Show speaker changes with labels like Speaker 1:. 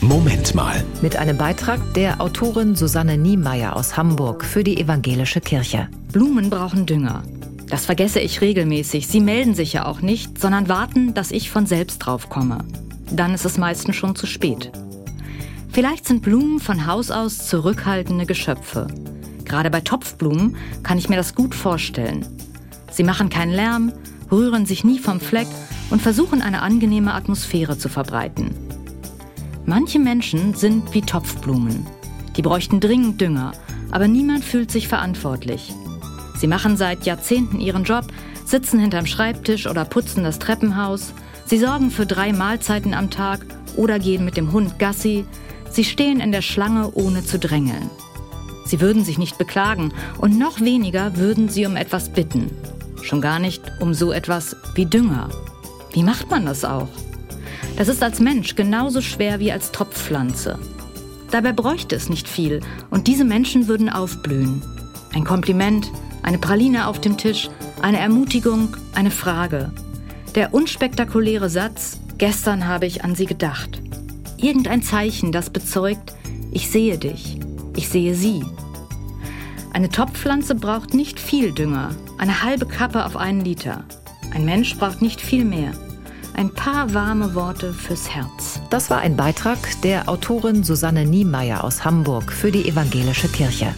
Speaker 1: Moment mal.
Speaker 2: Mit einem Beitrag der Autorin Susanne Niemeyer aus Hamburg für die Evangelische Kirche.
Speaker 3: Blumen brauchen Dünger. Das vergesse ich regelmäßig. Sie melden sich ja auch nicht, sondern warten, dass ich von selbst drauf komme. Dann ist es meistens schon zu spät. Vielleicht sind Blumen von Haus aus zurückhaltende Geschöpfe. Gerade bei Topfblumen kann ich mir das gut vorstellen. Sie machen keinen Lärm, rühren sich nie vom Fleck und versuchen eine angenehme Atmosphäre zu verbreiten. Manche Menschen sind wie Topfblumen. Die bräuchten dringend Dünger, aber niemand fühlt sich verantwortlich. Sie machen seit Jahrzehnten ihren Job, sitzen hinterm Schreibtisch oder putzen das Treppenhaus. Sie sorgen für drei Mahlzeiten am Tag oder gehen mit dem Hund Gassi. Sie stehen in der Schlange, ohne zu drängeln. Sie würden sich nicht beklagen und noch weniger würden sie um etwas bitten. Schon gar nicht um so etwas wie Dünger. Wie macht man das auch? Das ist als Mensch genauso schwer wie als Topfpflanze. Dabei bräuchte es nicht viel und diese Menschen würden aufblühen. Ein Kompliment, eine Praline auf dem Tisch, eine Ermutigung, eine Frage. Der unspektakuläre Satz, gestern habe ich an Sie gedacht. Irgendein Zeichen, das bezeugt, ich sehe dich, ich sehe Sie. Eine Topfpflanze braucht nicht viel Dünger, eine halbe Kappe auf einen Liter. Ein Mensch braucht nicht viel mehr. Ein paar warme Worte fürs Herz.
Speaker 2: Das war ein Beitrag der Autorin Susanne Niemeyer aus Hamburg für die Evangelische Kirche.